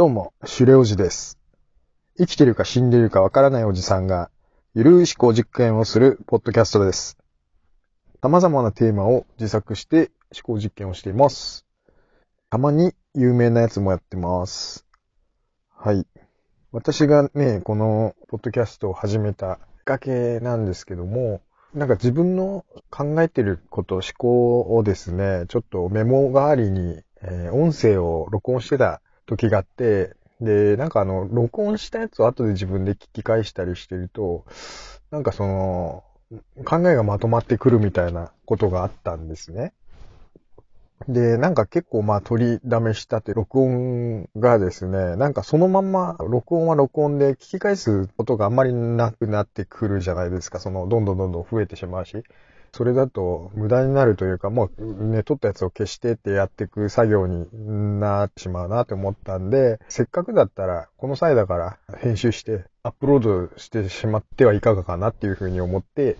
どうも、シュレオジです。生きてるか死んでるかわからないおじさんが、ゆるい思考実験をするポッドキャストです。様々なテーマを自作して思考実験をしています。たまに有名なやつもやってます。はい。私がね、このポッドキャストを始めたきっかけなんですけども、なんか自分の考えてること、思考をですね、ちょっとメモ代わりに、えー音声を録音してた時があって、で、なんかあの、録音したやつを後で自分で聞き返したりしてると、なんかその、考えがまとまってくるみたいなことがあったんですね。で、なんか結構まあ取りだめしたって録音がですね、なんかそのまんま録音は録音で聞き返すことがあんまりなくなってくるじゃないですか。そのどんどんどんどん増えてしまうし。それだと無駄になるというか、もうね、撮ったやつを消してってやっていく作業になってしまうなって思ったんで、せっかくだったら、この際だから編集してアップロードしてしまってはいかがかなっていうふうに思って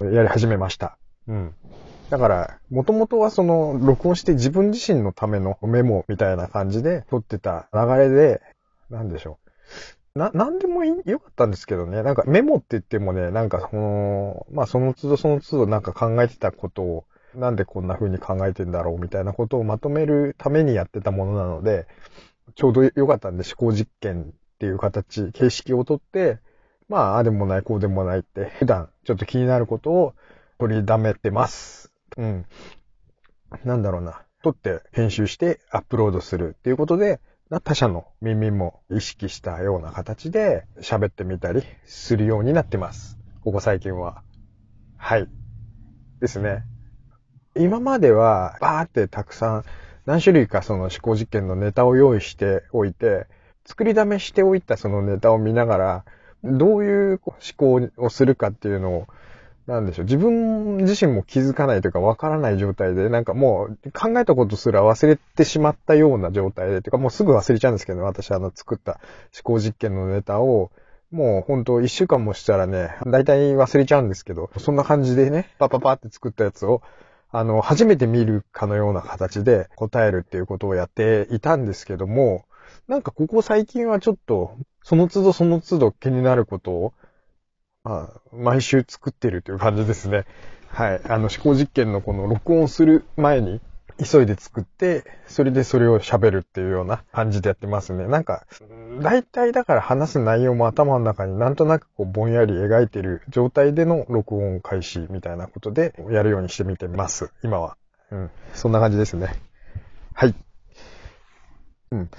やり始めました。うん。だから、もともとはその、録音して自分自身のためのメモみたいな感じで撮ってた流れで、なんでしょう。な、なんでもいい、よかったんですけどね。なんかメモって言ってもね、なんかその、まあその都度その都度なんか考えてたことを、なんでこんな風に考えてんだろうみたいなことをまとめるためにやってたものなので、ちょうどよかったんで思考実験っていう形、形式をとって、まあ、ああでもない、こうでもないって、普段ちょっと気になることを取りだめてます。うん。なんだろうな。撮って編集してアップロードするっていうことで、他者の耳も意識したような形で喋ってみたりするようになってます。ここ最近は。はい。ですね。今までは、バーってたくさん、何種類かその思考実験のネタを用意しておいて、作りだめしておいたそのネタを見ながら、どういう思考をするかっていうのを、なんでしょう。自分自身も気づかないというかわからない状態で、なんかもう考えたことすら忘れてしまったような状態で、というかもうすぐ忘れちゃうんですけど、私あの作った思考実験のネタを、もう本当一週間もしたらね、大体忘れちゃうんですけど、そんな感じでね、パパパって作ったやつを、あの、初めて見るかのような形で答えるっていうことをやっていたんですけども、なんかここ最近はちょっと、その都度その都度気になることを、まあ、毎週作ってるという感じですね。はい。あの、思考実験のこの録音する前に、急いで作って、それでそれを喋るっていうような感じでやってますね。なんか、大体だから話す内容も頭の中になんとなくこうぼんやり描いてる状態での録音開始みたいなことでやるようにしてみてます。今は。うん。そんな感じですね。はい。うん。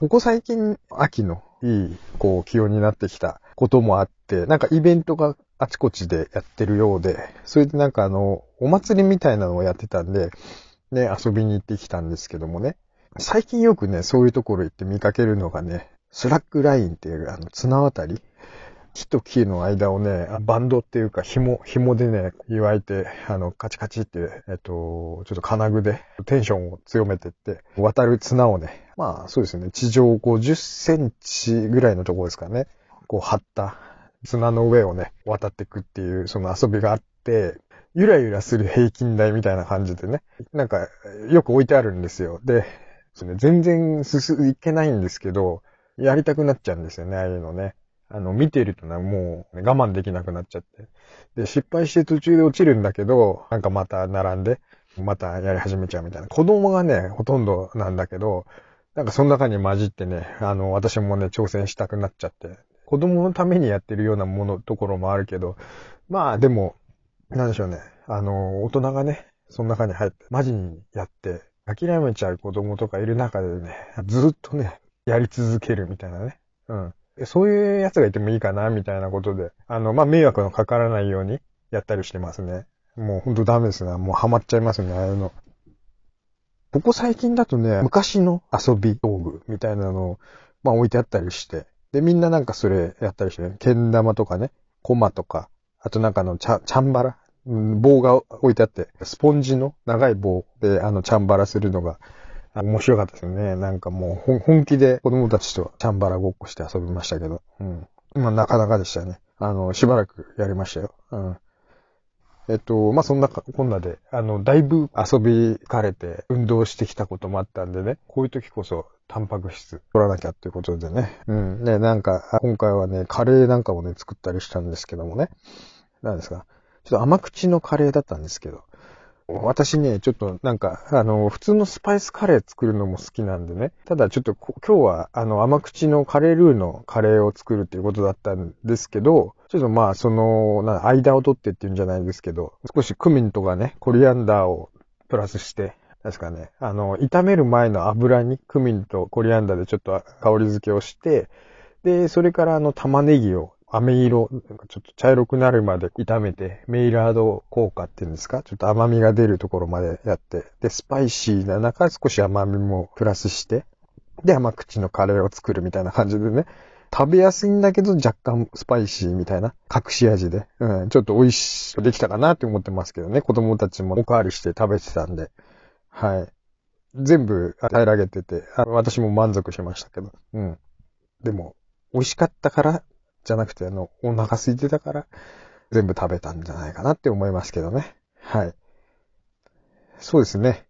ここ最近、秋のいい、こう、気温になってきたこともあって、なんかイベントがあちこちでやってるようで、それでなんかあの、お祭りみたいなのをやってたんで、ね、遊びに行ってきたんですけどもね、最近よくね、そういうところ行って見かけるのがね、スラックラインっていう、あの、綱渡り木と木の間をね、バンドっていうか紐、紐でね、結わいて、あの、カチカチって、えっと、ちょっと金具でテンションを強めてって、渡る綱をね、まあそうですね、地上50センチぐらいのところですかね、こう張った綱の上をね、渡っていくっていう、その遊びがあって、ゆらゆらする平均台みたいな感じでね、なんか、よく置いてあるんですよ。で、その全然進いけないんですけど、やりたくなっちゃうんですよね、ああいうのね。あの、見てるとね、もう、我慢できなくなっちゃって。で、失敗して途中で落ちるんだけど、なんかまた並んで、またやり始めちゃうみたいな。子供がね、ほとんどなんだけど、なんかその中に混じってね、あの、私もね、挑戦したくなっちゃって。子供のためにやってるようなもの、ところもあるけど、まあでも、なんでしょうね。あの、大人がね、その中に入って、マジにやって、諦めちゃう子供とかいる中でね、ずっとね、やり続けるみたいなね。うん。そういうやつがいてもいいかな、みたいなことで、あの、まあ、迷惑のかからないようにやったりしてますね。もうほんとダメですね。もうハマっちゃいますね、ああいうの。ここ最近だとね、昔の遊び道具みたいなのを、まあ、置いてあったりして、で、みんななんかそれやったりしてね、けん玉とかね、コマとか、あとなんかあの、チャチャンバラ、うん、棒が置いてあって、スポンジの長い棒で、あの、チャンバラするのが、面白かったですね。なんかもう本気で子供たちとチャンバラごっこして遊びましたけど。うん。まあなかなかでしたね。あの、しばらくやりましたよ。うん。えっと、まあ、そんなこんなで、あの、だいぶ遊びかれて運動してきたこともあったんでね、こういう時こそタンパク質取らなきゃっていうことでね。うん。ね、なんか、今回はね、カレーなんかもね、作ったりしたんですけどもね。何ですか。ちょっと甘口のカレーだったんですけど。私ね、ちょっとなんか、あの、普通のスパイスカレー作るのも好きなんでね。ただちょっと今日は、あの、甘口のカレールーのカレーを作るっていうことだったんですけど、ちょっとまあ、その、な間を取ってっていうんじゃないですけど、少しクミンとかね、コリアンダーをプラスして、確かね、あの、炒める前の油にクミンとコリアンダーでちょっと香り付けをして、で、それからあの玉ねぎを飴色、ちょっと茶色くなるまで炒めて、メイラード効果っていうんですか？ちょっと甘みが出るところまでやって、で、スパイシーな中少し甘みもプラスして、で、甘口のカレーを作るみたいな感じでね、食べやすいんだけど若干スパイシーみたいな隠し味で、うん、ちょっと美味しくできたかなって思ってますけどね、子供たちもおかわりして食べてたんで、はい。全部平らげてて、私も満足しましたけど、うん。でも、美味しかったからじゃなくて、あの、お腹空いてたから、全部食べたんじゃないかなって思いますけどね。はい。そうですね。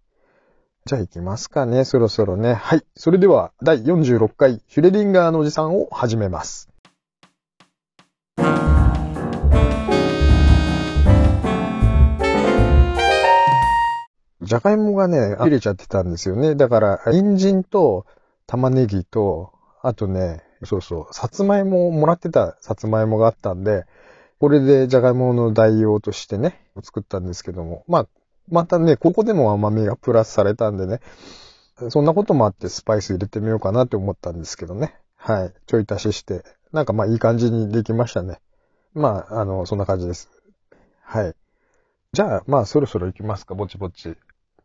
じゃあ行きますかね、そろそろね。はい。それでは、第46回、ヒュレリンガーのおじさんを始めます。じゃがいもがね、切れちゃってたんですよね。だから、人参と玉ねぎと、あとね、そうそう、さつまいもをもらってたさつまいもがあったんで、これでじゃがいもの代用としてね、作ったんですけども、まあ、またね、ここでも甘みがプラスされたんでね、そんなこともあってスパイス入れてみようかなって思ったんですけどね。はい。ちょい足しして、なんかまあいい感じにできましたね。まあ、あの、そんな感じです。はい。じゃあ、まあそろそろ行きますか、ぼちぼち。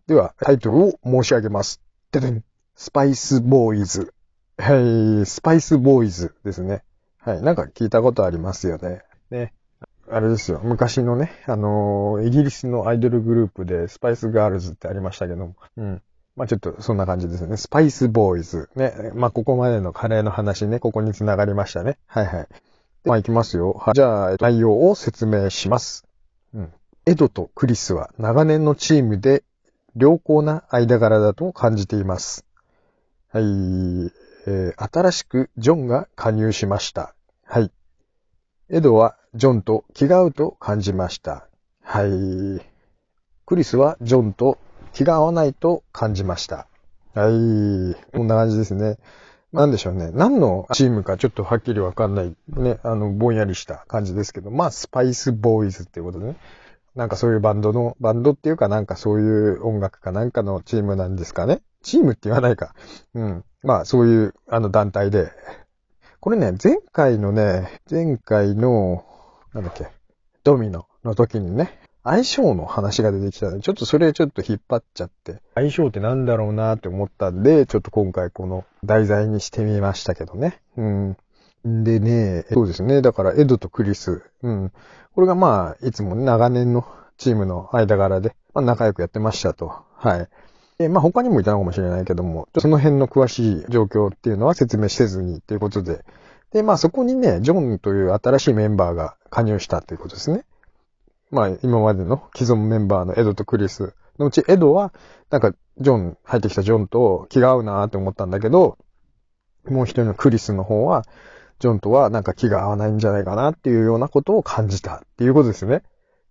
では、タイトルを申し上げます。ででん。スパイスボーイズ。はい、スパイスボーイズですね。はい、なんか聞いたことありますよね。あれですよ。昔のね、あのー、イギリスのアイドルグループでスパイスガールズってありましたけども。うん。まあちょっとそんな感じですね。スパイスボーイズ。ね。まあここまでのカレーの話ね、ここに繋がりましたね。はいはい。まあ行きますよ。はいじゃあ内容を説明します。うん。エドとクリスは長年のチームで良好な間柄だと感じています。はい。えー、新しくジョンが加入しました。はい。エドはジョンと気が合うと感じました。はい。クリスはジョンと気が合わないと感じました。はい。こんな感じですね。なんでしょうね。何のチームかちょっとはっきりわかんない。ね。あの、ぼんやりした感じですけど。まあ、スパイスボーイズっていうことでね。なんかそういうバンドの、バンドっていうかなんかそういう音楽かなんかのチームなんですかね。チームって言わないか。うん。まあ、そういう、あの、団体で。これね、前回のね、前回の、なんだっけ、ドミノの時にね、相性の話が出てきたので、ちょっとそれちょっと引っ張っちゃって、相性ってなんだろうなって思ったんで、ちょっと今回この題材にしてみましたけどね。うん。でね、そうですね。だから、エドとクリス。うん。これがまあ、いつも長年のチームの間柄で、まあ、仲良くやってましたと。はい。で、まあ他にもいたのかもしれないけども、その辺の詳しい状況っていうのは説明せずにっていうことで、で、まあそこにね、ジョンという新しいメンバーが加入したということですね。まあ今までの既存メンバーのエドとクリスのうち、エドは、なんか、ジョン、入ってきたジョンと気が合うなって思ったんだけど、もう一人のクリスの方は、ジョンとはなんか気が合わないんじゃないかなっていうようなことを感じたっていうことですね。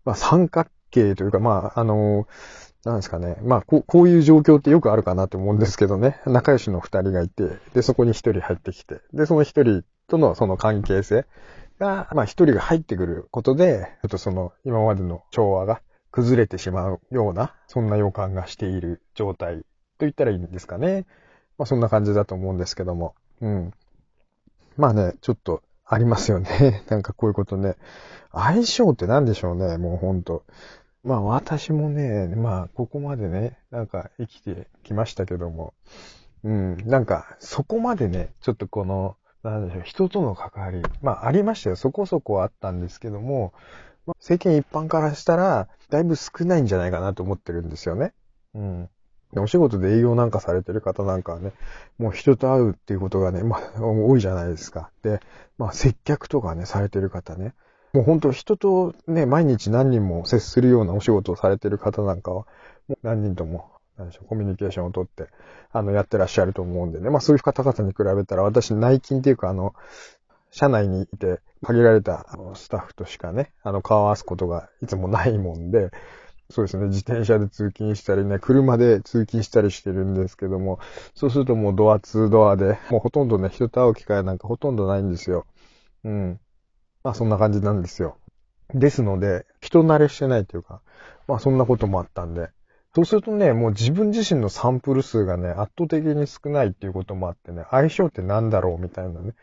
まあ三角形というか、まあ、あのーなんですかね。まあこう、こういう状況ってよくあるかなと思うんですけどね。仲良しの二人がいて、で、そこに一人入ってきて、で、その一人とのその関係性が、まあ一人が入ってくることで、ちょっとその今までの調和が崩れてしまうような、そんな予感がしている状態と言ったらいいんですかね。まあそんな感じだと思うんですけども。うん。まあね、ちょっとありますよね。なんかこういうことね。相性って何でしょうね、もうほんと。まあ私もね、まあここまでね、なんか生きてきましたけども、うん、なんかそこまでね、ちょっとこの、なんでしょう、人との関わり、まあありましたよ。そこそこあったんですけども、まあ、世間一般からしたら、だいぶ少ないんじゃないかなと思ってるんですよね。うん。お仕事で営業なんかされてる方なんかはね、もう人と会うっていうことがね、まあ多いじゃないですか。で、まあ接客とかね、されてる方ね、もう本当人とね、毎日何人も接するようなお仕事をされてる方なんかは、もう何人とも、何でしょう、コミュニケーションをとって、あの、やってらっしゃると思うんでね。まあそういう方々に比べたら、私内勤っていうか、あの、社内にいて限られたスタッフとしかね、あの、顔合わすことがいつもないもんで、そうですね、自転車で通勤したりね、車で通勤したりしてるんですけども、そうするともうドア2ドアで、もうほとんどね、人と会う機会なんかほとんどないんですよ。うん。まあそんな感じなんですよ。ですので、人慣れしてないというか、まあそんなこともあったんで、そうするとね、もう自分自身のサンプル数がね、圧倒的に少ないっていうこともあってね、相性って何だろうみたいなね。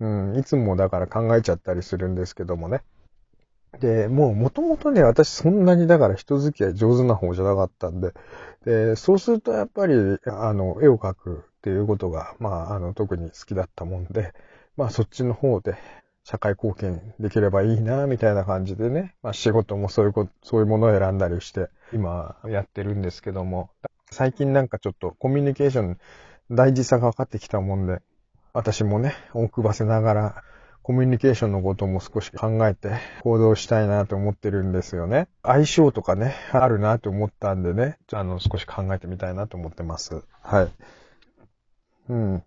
うん、いつもだから考えちゃったりするんですけどもね。で、もう元々ね、私そんなにだから人付き合い上手な方じゃなかったんで、で、そうするとやっぱり、あの、絵を描くっていうことが、まあ、あの、特に好きだったもんで、まあそっちの方で社会貢献できればいいな、みたいな感じでね、まあ仕事もそういうこと、そういうものを選んだりして、今やってるんですけども、最近なんかちょっとコミュニケーション大事さが分かってきたもんで、私もね、奥ばせながら、コミュニケーションのことも少し考えて行動したいなと思ってるんですよね。相性とかね、あるなと思ったんでね、あの、少し考えてみたいなと思ってます。はい。うん。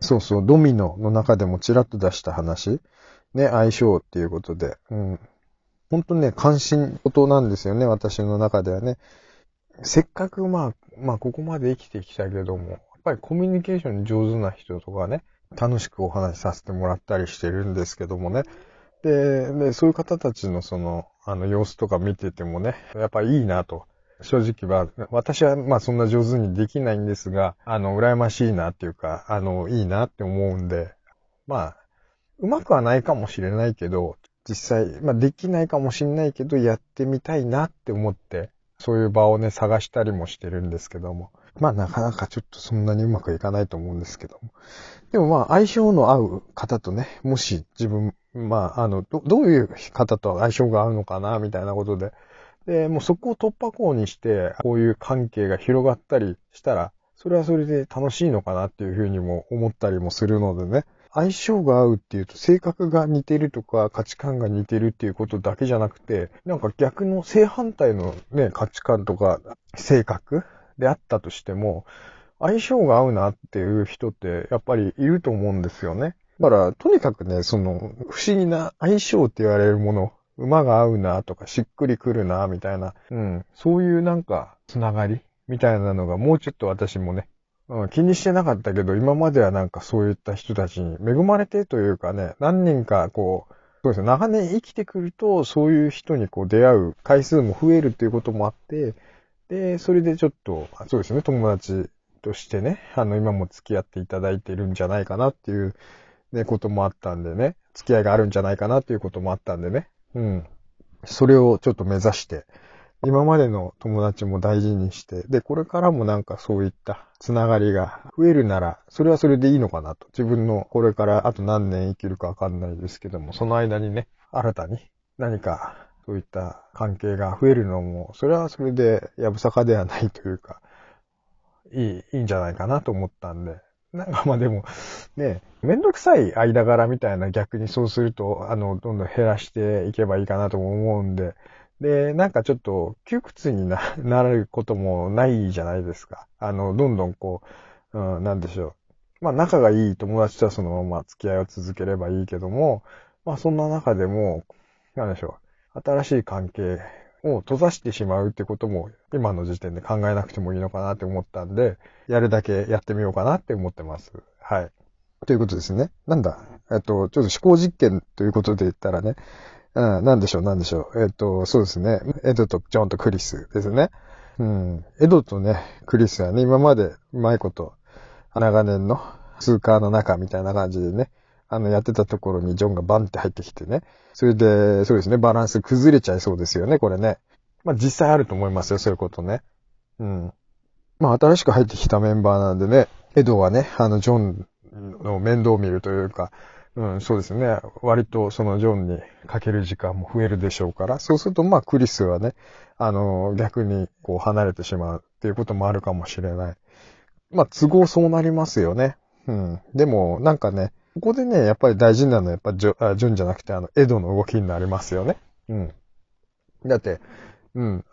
そうそう、ドミノの中でもちらっと出した話。ね、相性っていうことで。うん。ほんとね、関心事なんですよね、私の中ではね。せっかくまあ、まあここまで生きてきたけども、やっぱりコミュニケーション上手な人とかね、楽しくお話しさせてもらったりしてるんですけどもね。で、でそういう方たちのその、あの様子とか見ててもね、やっぱいいなと。正直は、私はまあそんな上手にできないんですが、あの、羨ましいなっていうか、あの、いいなって思うんで、まあ、うまくはないかもしれないけど、実際、まあできないかもしれないけど、やってみたいなって思って、そういう場をね、探したりもしてるんですけども。まあなかなかちょっとそんなにうまくいかないと思うんですけども。でもまあ相性の合う方とね、もし自分、まああの、どどういう方と相性が合うのかな、みたいなことで。で、もうそこを突破口にして、こういう関係が広がったりしたら、それはそれで楽しいのかなっていうふうにも思ったりもするのでね。相性が合うっていうと、性格が似てるとか、価値観が似てるっていうことだけじゃなくて、なんか逆の正反対のね、価値観とか、性格であったとしても、相性が合うなっていう人ってやっぱりいると思うんですよね。だから、とにかくね、その、不思議な相性って言われるもの、馬が合うなとか、しっくりくるな、みたいな、うん、そういうなんか、つながりみたいなのがもうちょっと私もね、うん、気にしてなかったけど、今まではなんかそういった人たちに恵まれてというかね、何人かこう、そうですね、長年生きてくると、そういう人にこう出会う回数も増えるっていうこともあって、で、それでちょっと、そうですね、友達としてね、あの、今も付き合っていただいてるんじゃないかなっていう、ね、こともあったんでね、付き合いがあるんじゃないかなっていうこともあったんでね、うん。それをちょっと目指して、今までの友達も大事にして、で、これからもなんかそういったつながりが増えるなら、それはそれでいいのかなと。自分のこれからあと何年生きるかわかんないですけども、その間にね、新たに何かそういった関係が増えるのも、それはそれでやぶさかではないというか、いい、いいんじゃないかなと思ったんで。なんかまあでも、ね、めんどくさい間柄みたいな逆にそうすると、あの、どんどん減らしていけばいいかなとも思うんで、で、なんかちょっと窮屈にな、なることもないじゃないですか。あの、どんどんこう、うん、なんでしょう。まあ仲がいい友達とはそのまま付き合いを続ければいいけども、まあそんな中でも、なんでしょう。新しい関係を閉ざしてしまうってことも今の時点で考えなくてもいいのかなって思ったんで、やるだけやってみようかなって思ってます。はい。ということですね。なんだ？えっと、ちょっと思考実験ということで言ったらね、うん、なんでしょう、なんでしょう。えっと、そうですね。エドとジョンとクリスですね。うん。エドとね、クリスはね、今までうまいこと、長年の通貨の中みたいな感じでね、あの、やってたところにジョンがバンって入ってきてね。それで、そうですね、バランス崩れちゃいそうですよね、これね。まあ、実際あると思いますよ、そういうことね。うん。まあ、新しく入ってきたメンバーなんでね、エドはね、あの、ジョンの面倒を見るというか、うん、そうですね。割とそのジョンにかける時間も増えるでしょうから、そうするとまあクリスはね、あの、逆にこう離れてしまうっていうこともあるかもしれない。まあ都合そうなりますよね。うん。でもなんかね、ここでね、やっぱり大事なのは、やっぱジョ、あジョンじゃなくて、あの、エドの動きになりますよね。うん。だって、うん。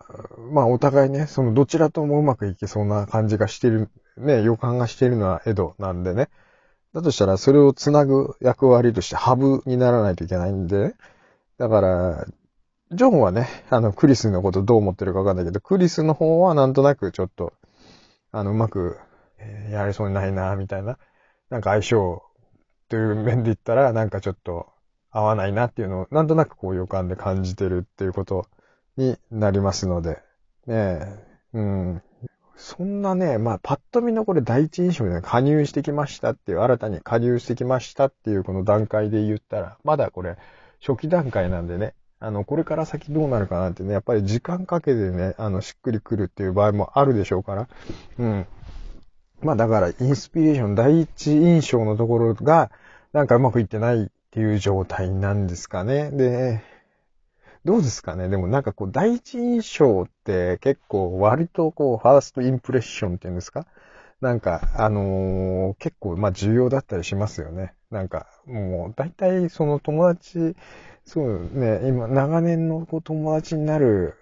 まあ、お互いね、その、どちらともうまくいけそうな感じがしてる、ね、予感がしているのはエドなんでね。だとしたら、それをつなぐ役割としてハブにならないといけないんで、だから、ジョンはね、あの、クリスのことどう思ってるかわかんないけど、クリスの方はなんとなくちょっと、あの、うまく、やれそうにないな、みたいな。なんか相性という面で言ったら、なんかちょっと合わないなっていうのを、なんとなくこう予感で感じてるっていうことになりますので、ねえ、うん。そんなね、まあ、パッと見のこれ第一印象で加入してきましたっていう、新たに加入してきましたっていうこの段階で言ったら、まだこれ初期段階なんでね、あの、これから先どうなるかなってね、やっぱり時間かけてね、あの、しっくりくるっていう場合もあるでしょうから、うん。まあだから、インスピレーション、第一印象のところが、なんかうまくいってないっていう状態なんですかね。で、どうですかね？でもなんかこう、第一印象って結構割とこう、ファーストインプレッションっていうんですか？なんか、あのー、結構まあ重要だったりしますよね。なんか、もう大体その友達、そうね、今、長年のこう友達になる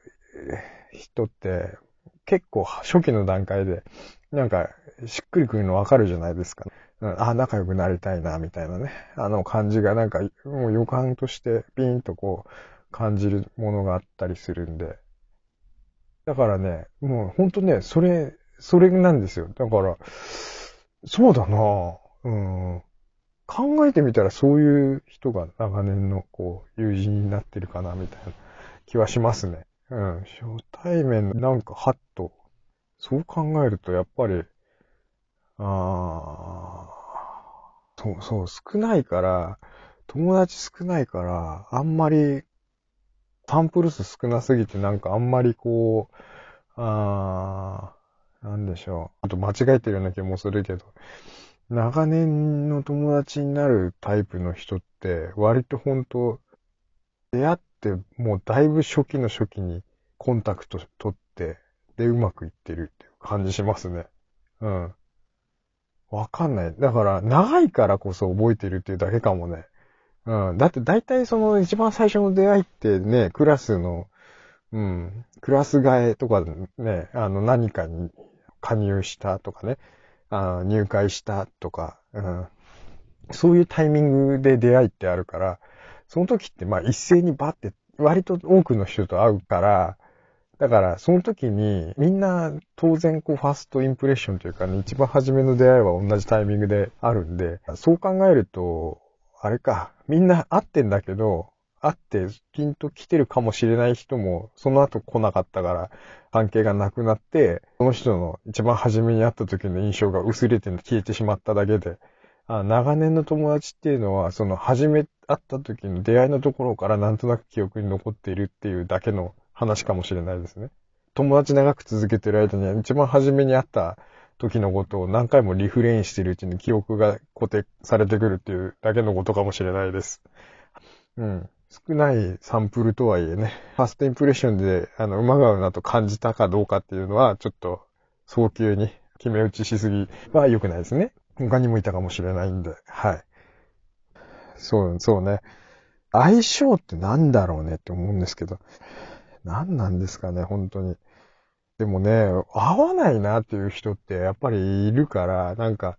人って、結構初期の段階で、なんか、しっくりくるのわかるじゃないですか。うん、あ、仲良くなりたいな、みたいなね。あの感じがなんか、もう予感としてピンとこう、感じるものがあったりするんで。だからね、もうほんとね、それ、それなんですよ。だから、そうだなうん。考えてみたらそういう人が長年のこう、友人になってるかな、みたいな気はしますね。うん。初対面なんかハッと、そう考えるとやっぱり、ああ、そう、そう、少ないから、友達少ないから、あんまり、サンプル数少なすぎてなんかあんまりこう、ああ、なんでしょう。あと間違えてるような気もするけど、長年の友達になるタイプの人って、割と本当出会ってもうだいぶ初期の初期にコンタクト取って、で、うまくいってるっていう感じしますね。うん。わかんない。だから、長いからこそ覚えてるっていうだけかもね。うん。だって大体その一番最初の出会いってね、クラスの、うん、クラス替えとかね、あの何かに加入したとかね、あ入会したとか、うん、そういうタイミングで出会いってあるから、その時ってまあ一斉にバって割と多くの人と会うから、だから、その時に、みんな、当然、こう、ファーストインプレッションというかね、一番初めの出会いは同じタイミングであるんで、そう考えると、あれか、みんな会ってんだけど、会ってピンと来てるかもしれない人も、その後来なかったから、関係がなくなって、その人の一番初めに会った時の印象が薄れて消えてしまっただけで、あ長年の友達っていうのは、その初め会った時の出会いのところからなんとなく記憶に残っているっていうだけの話かもしれないですね。友達長く続けてる間には一番初めに会った時のことを何回もリフレインしているうちに記憶が固定されてくるっていうだけのことかもしれないです。うん。少ないサンプルとはいえね、ファーストインプレッションで、あの、馬がうなと感じたかどうかっていうのは、ちょっと、早急に決め打ちしすぎは良くないですね。他にもいたかもしれないんで、はい。そう、そうね。相性って何だろうねって思うんですけど。何なんですかね、本当に。でもね、合わないなっていう人ってやっぱりいるから、なんか、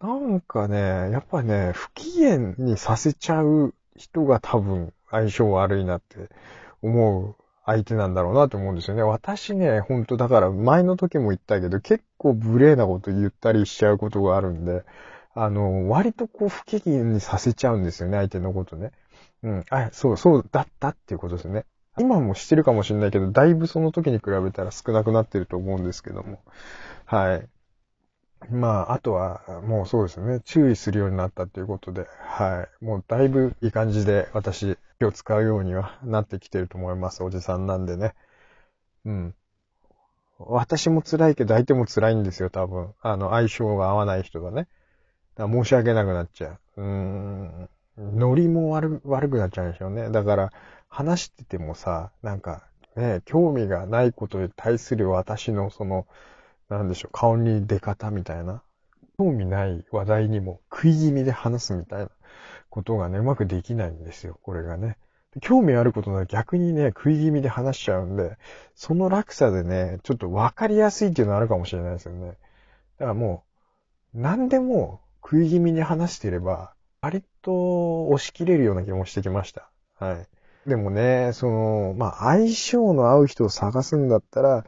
なんかね、やっぱね、不機嫌にさせちゃう人が多分相性悪いなって思う相手なんだろうなと思うんですよね。私ね、ほんとだから前の時も言ったけど、結構無礼なこと言ったりしちゃうことがあるんで、あの、割とこう不機嫌にさせちゃうんですよね、相手のことね。うん。あ、そう、そうだったっていうことですね。今もしてるかもしれないけど、だいぶその時に比べたら少なくなってると思うんですけども。はい。まあ、あとは、もうそうですね。注意するようになったっていうことで、はい。もうだいぶいい感じで私、気を使うようにはなってきてると思います。おじさんなんでね。うん。私も辛いけど相手も辛いんですよ、多分。あの、相性が合わない人がね。だ申し訳なくなっちゃう。うーん。ノリも悪悪くなっちゃうんでしょうね。だから、話しててもさ、なんか、ね、興味がないことに対する私のその、なんでしょう、顔に出方みたいな。興味ない話題にも食い気味で話すみたいなことがね、うまくできないんですよ、これがね。興味あることなら逆にね、食い気味で話しちゃうんで、その落差でね、ちょっとわかりやすいっていうのはあるかもしれないですよね。だからもう、何でも食い気味に話してれば、割と押し切れるような気もしてきました。はい。でもね、その、まあ、相性の合う人を探すんだったら、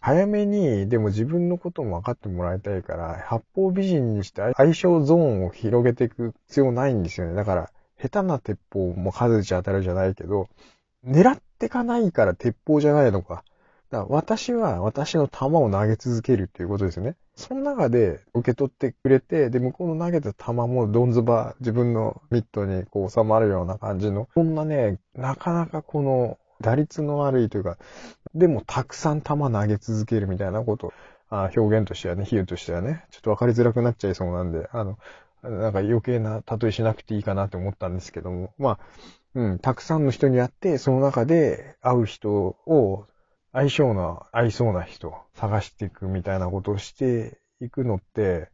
早めに、でも自分のことも分かってもらいたいから、八方美人にして相性ゾーンを広げていく必要ないんですよね。だから、下手な鉄砲も数値当たるじゃないけど、狙ってかないから鉄砲じゃないのか。だ私は私の弾を投げ続けるっていうことですよね。その中で受け取ってくれて、で、向こうの投げた弾もどんずば自分のミットにこう収まるような感じの、そんなね、なかなかこの打率の悪いというか、でもたくさん球投げ続けるみたいなこと、あ表現としてはね、比喩としてはね、ちょっとわかりづらくなっちゃいそうなんで、あの、なんか余計な例えしなくていいかなって思ったんですけども、まあ、うん、たくさんの人に会って、その中で会う人を相性の合いそうな人探していくみたいなことをしていくのって、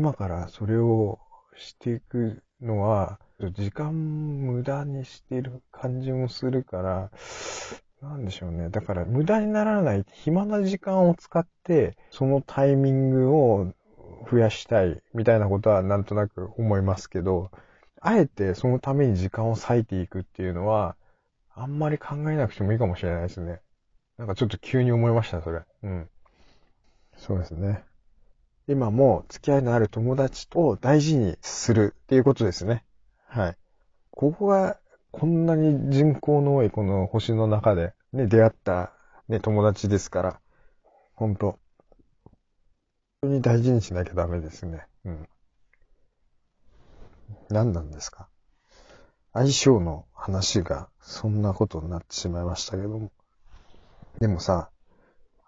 今からそれをしていくのは、時間無駄にしてる感じもするから、なんでしょうね。だから無駄にならない暇な時間を使って、そのタイミングを増やしたいみたいなことはなんとなく思いますけど、あえてそのために時間を割いていくっていうのは、あんまり考えなくてもいいかもしれないですね。なんかちょっと急に思いました、それ。うん。そうですね。今も付き合いのある友達と大事にするっていうことですね。はい。ここがこんなに人口の多いこの星の中でね、出会ったね、友達ですから、ほんと、本当に大事にしなきゃダメですね。うん。何なんですか相性の話がそんなことになってしまいましたけども。でもさ、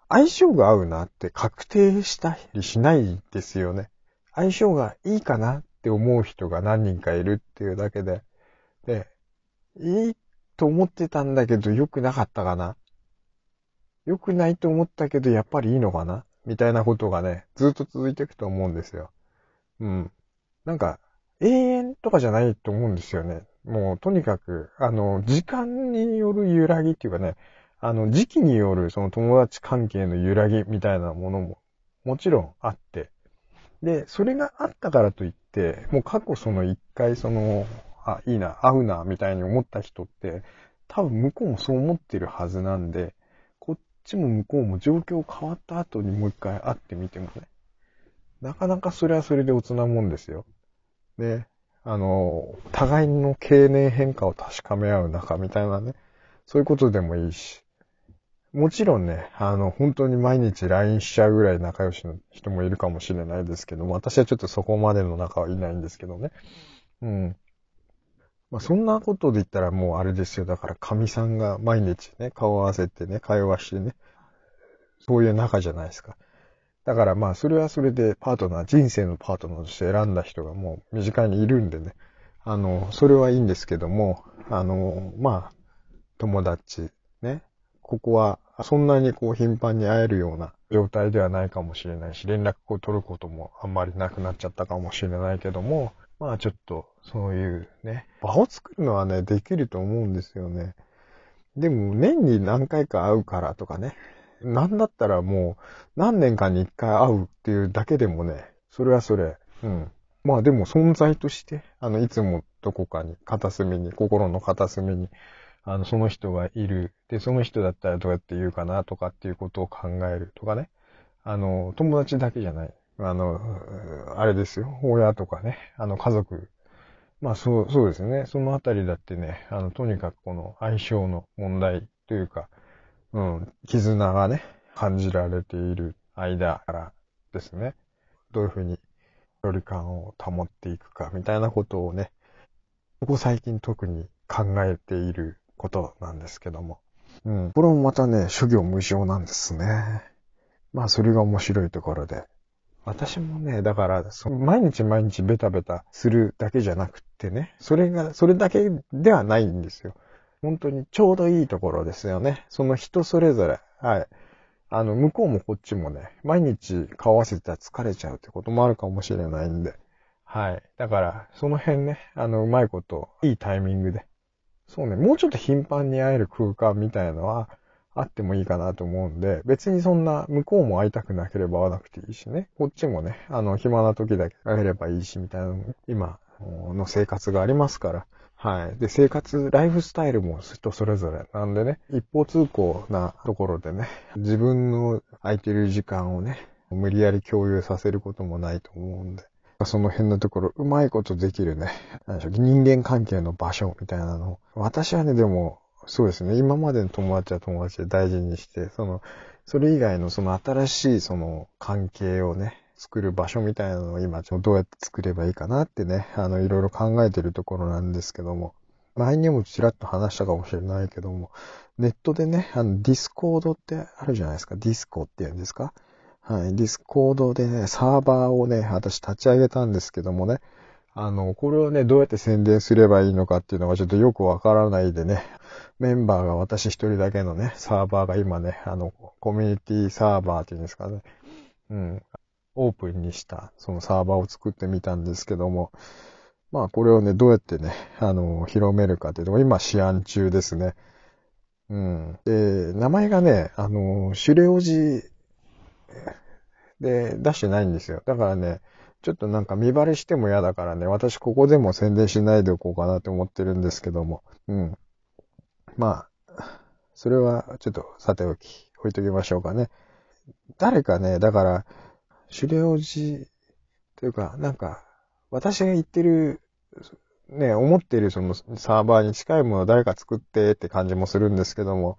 相性が合うなって確定したりしないですよね。相性がいいかなって思う人が何人かいるっていうだけで。で、いいと思ってたんだけど良くなかったかな良くないと思ったけどやっぱりいいのかなみたいなことがね、ずっと続いていくと思うんですよ。うん。なんか、永遠とかじゃないと思うんですよね。もう、とにかく、あの、時間による揺らぎっていうかね、あの、時期によるその友達関係の揺らぎみたいなものももちろんあって、で、それがあったからといって、もう過去その一回その、あ、いいな、合うな、みたいに思った人って、多分向こうもそう思ってるはずなんで、こっちも向こうも状況変わった後にもう一回会ってみてもね、なかなかそれはそれでおつなもんですよ。で、あの、互いの経年変化を確かめ合う仲みたいなね、そういうことでもいいし、もちろんね、あの、本当に毎日 LINE しちゃうぐらい仲良しの人もいるかもしれないですけども、私はちょっとそこまでの仲はいないんですけどね。うん。まあ、そんなことで言ったらもうあれですよ。だから神さんが毎日ね、顔を合わせてね、会話してね、そういう仲じゃないですか。だからまあ、それはそれでパートナー、人生のパートナーとして選んだ人がもう身近にいるんでね、あの、それはいいんですけども、あの、まあ、友達、ね、ここはそんなにこう頻繁に会えるような状態ではないかもしれないし、連絡を取ることもあんまりなくなっちゃったかもしれないけども、まあちょっとそういうね、場を作るのはね、できると思うんですよね。でも年に何回か会うからとかね、なんだったらもう何年かに一回会うっていうだけでもね、それはそれ、うん。まあでも存在として、あの、いつもどこかに、片隅に、心の片隅にあの、その人がいる。で、その人だったらどうやって言うかなとかっていうことを考えるとかね。あの、友達だけじゃない。あの、あれですよ。親とかね。あの、家族。まあ、そう、そうですね。そのあたりだってね、あの、とにかくこの相性の問題というか、うん、絆がね、感じられている間からですね。どういうふうに距離感を保っていくかみたいなことをね、ここ最近特に考えていることなんですけども。うん。これもまたね、諸行無常なんですね。まあ、それが面白いところで。私もね、だから、毎日毎日ベタベタするだけじゃなくってね、それが、それだけではないんですよ。本当にちょうどいいところですよね。その人それぞれ、はい。あの、向こうもこっちもね、毎日顔合わせたら疲れちゃうってこともあるかもしれないんで。はい。だから、その辺ね、あの、うまいこと、いいタイミングで。そうね、もうちょっと頻繁に会える空間みたいのは、あってもいいかなと思うんで、別にそんな、向こうも会いたくなければ会わなくていいしね、こっちもね、あの、暇な時だけ会えればいいし、みたいなの、今の生活がありますから、はい。で、生活、ライフスタイルも人それぞれなんでね、一方通行なところでね、自分の空いてる時間をね、無理やり共有させることもないと思うんで、その辺のところ、うまいことできるね、人間関係の場所みたいなの。私はね、でも、そうですね、今までの友達は友達で大事にして、その、それ以外のその新しいその関係をね、作る場所みたいなのを今、どうやって作ればいいかなってね、あの、いろいろ考えてるところなんですけども、前にもちらっと話したかもしれないけども、ネットでね、あの、 Discord ってあるじゃないですか。ディスコって言うんですか？はい。 Discord でね、サーバーをね、私立ち上げたんですけどもね、あの、これをね、どうやって宣伝すればいいのかっていうのがちょっとよくわからないでね、メンバーが私一人だけのね、サーバーが今ね、あの、コミュニティサーバーっていうんですかね、うん、オープンにしたそのサーバーを作ってみたんですけども、まあこれをね、どうやってね、あの、広めるかっていうのを今試案中ですね。うん。で、名前がね、あの、シュレオジで出してないんですよ。だからね、ちょっとなんか見バレしても嫌だからね、私ここでも宣伝しないでおこうかなって思ってるんですけども。うん。まあ、それはちょっとさておき、置いときましょうかね。誰かね、だから、狩猟時というか、なんか、私が言ってる、ね、思ってるそのサーバーに近いものを誰か作ってって感じもするんですけども、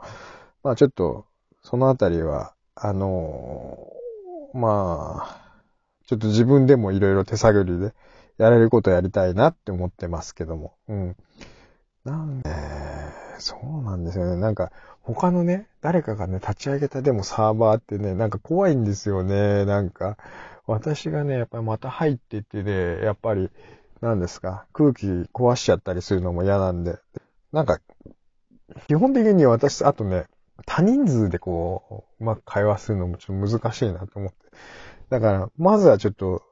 まあちょっと、そのあたりは、あの、まあ、ちょっと自分でもいろいろ手探りでやれることやりたいなって思ってますけども。うん。なんで、そうなんですよね。なんか、他のね、誰かがね、立ち上げたでもサーバーってね、なんか怖いんですよね。なんか、私がね、やっぱりまた入っていってね、やっぱり、何ですか、空気壊しちゃったりするのも嫌なんで。なんか、基本的に私、あとね、多人数でこう、うまく会話するのもちょっと難しいなと思って。だから、まずはちょっと、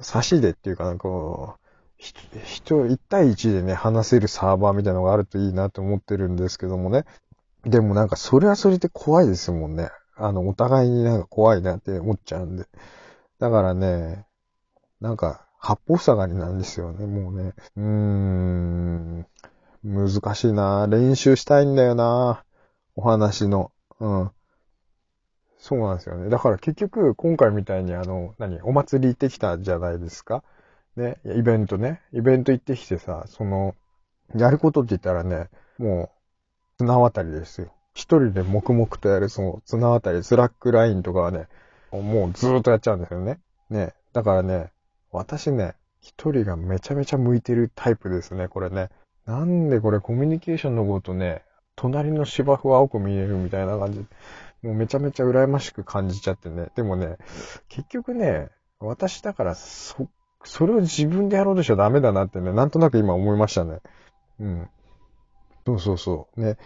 差しでっていうかな、こう、人、一対一でね、話せるサーバーみたいなのがあるといいなと思ってるんですけどもね。でもなんかそれはそれで怖いですもんね。あの、お互いになんか怖いなって思っちゃうんで。だからね、なんか、八方塞がりなんですよね、もうね。うーん、難しいな練習したいんだよなお話の。うん。そうなんですよね。だから結局、今回みたいにあの、何、お祭り行ってきたじゃないですか。ね、イベントね。イベント行ってきてさ、その、やることって言ったらね、もう、綱渡りですよ。一人で黙々とやるその綱渡り、スラックラインとかはね、もうずーっとやっちゃうんですよね。ね。だからね、私ね、一人がめちゃめちゃ向いてるタイプですね、これね。なんでこれコミュニケーションのことね、隣の芝生は青く見えるみたいな感じ、もうめちゃめちゃ羨ましく感じちゃってね。でもね、結局ね、私だからそ、それを自分でやろうとしちゃダメだなってね、なんとなく今思いましたね。うん。そうそうそう。ね。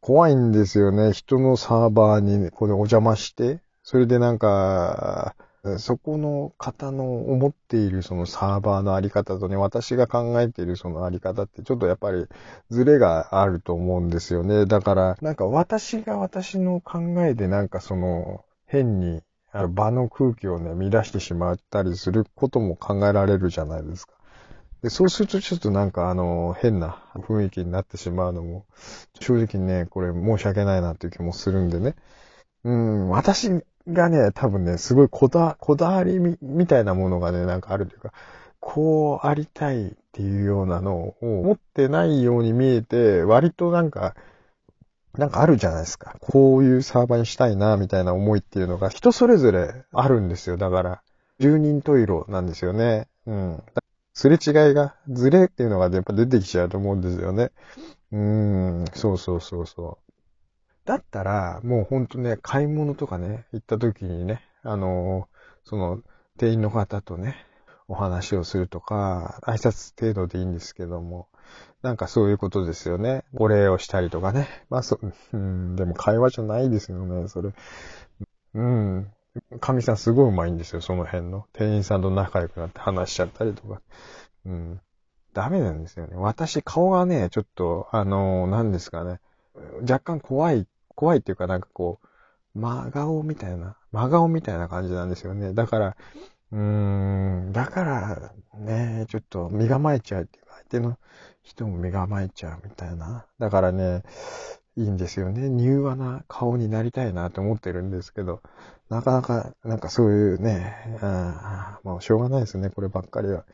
怖いんですよね。人のサーバーに、ね、これお邪魔して、それでなんか、そこの方の思っているそのサーバーのあり方とね、私が考えているそのあり方ってちょっとやっぱりズレがあると思うんですよね。だから、なんか私が私の考えでなんかその変に場の空気をね、乱してしまったりすることも考えられるじゃないですか。で、そうするとちょっとなんかあの、変な雰囲気になってしまうのも、正直ね、これ申し訳ないなっていう気もするんでね。うん、私がね、多分ね、すごいこだ、こだわりみ、みたいなものがね、なんかあるというか、こうありたいっていうようなのを持ってないように見えて、割となんか、なんかあるじゃないですか。こういうサーバーにしたいな、みたいな思いっていうのが人それぞれあるんですよ。だから、十人十色なんですよね。うん。すれ違いが、ずれっていうのがやっぱ出てきちゃうと思うんですよね。うーん、そうそうそうそう。だったら、もうほんとね、買い物とかね、行った時にね、あのその、店員の方とね、お話をするとか、挨拶程度でいいんですけども、なんかそういうことですよね。お礼をしたりとかね。まあそ、うん、でも会話じゃないですよね、それ。うん。神さんすごいうまいんですよ、その辺の。店員さんと仲良くなって話しちゃったりとか。うん。ダメなんですよね。私、顔がね、ちょっと、あのー、何ですかね。若干怖い、怖いっていうかなんかこう、真顔みたいな、真顔みたいな感じなんですよね。だから、うーん、だからね、ちょっと身構えちゃうっていうか、相手の人も身構えちゃうみたいな。だからね、いいんですよね。柔和な顔になりたいなと思ってるんですけど、なかなか、なんかそういうね、あもうしょうがないですね、こればっかりは。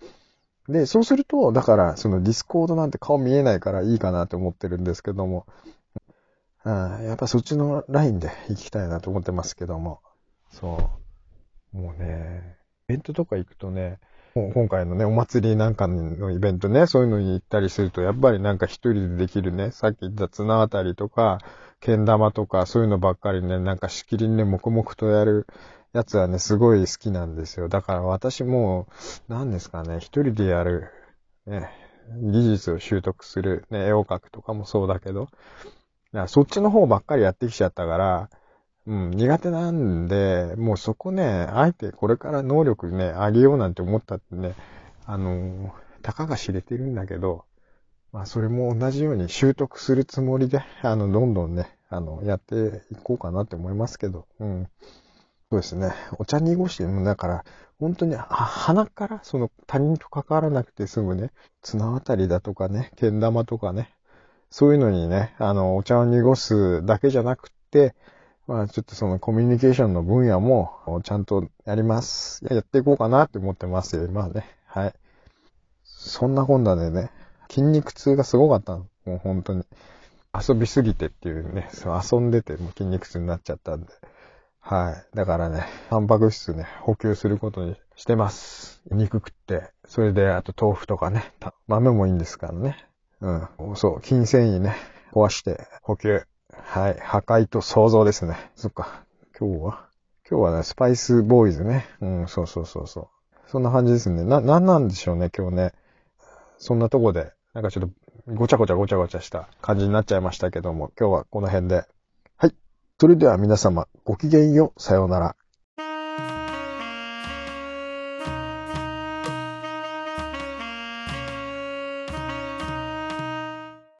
で、そうすると、だから、そのディスコードなんて顔見えないからいいかなと思ってるんですけども、あやっぱそっちのラインで行きたいなと思ってますけども、そう。もうね、イベントとか行くとね、今回のね、お祭りなんかのイベントね、そういうのに行ったりすると、やっぱりなんか一人でできるね、さっき言った綱渡りとか、けん玉とか、そういうのばっかりね、なんかしきりにね、黙々とやるやつはね、すごい好きなんですよ。だから私も、何ですかね、一人でやる、ね、技術を習得する、ね、絵を描くとかもそうだけど、そっちの方ばっかりやってきちゃったから、うん、苦手なんで、もうそこね、あえてこれから能力ね、上げようなんて思ったってね、あの、たかが知れてるんだけど、まあそれも同じように習得するつもりで、あの、どんどんね、あの、やっていこうかなって思いますけど、うん。そうですね。お茶濁しても、だから、本当に、鼻から、その他人と関わらなくて済むね、綱渡りだとかね、けん玉とかね、そういうのにね、あの、お茶を濁すだけじゃなくて、まあちょっとそのコミュニケーションの分野もちゃんとやります。やっていこうかなって思ってますよ、まあね。はい。そんなこんなでね、筋肉痛がすごかったの。もう本当に。遊びすぎてっていうね、そう遊んでても筋肉痛になっちゃったんで。はい。だからね、タンパク質ね、補給することにしてます。肉食って、それであと豆腐とかね、豆もいいんですからね。うん。そう、筋繊維ね、壊して補給。はい。破壊と創造ですね。そっか。今日は？今日はね、スパイスボーイズね。うん、そうそうそうそう。そんな感じですね。な、なんなんでしょうね、今日ね。そんなとこで、なんかちょっとごちゃごちゃごちゃごちゃした感じになっちゃいましたけども、今日はこの辺で。はい。それでは皆様、ごきげんよう。さようなら。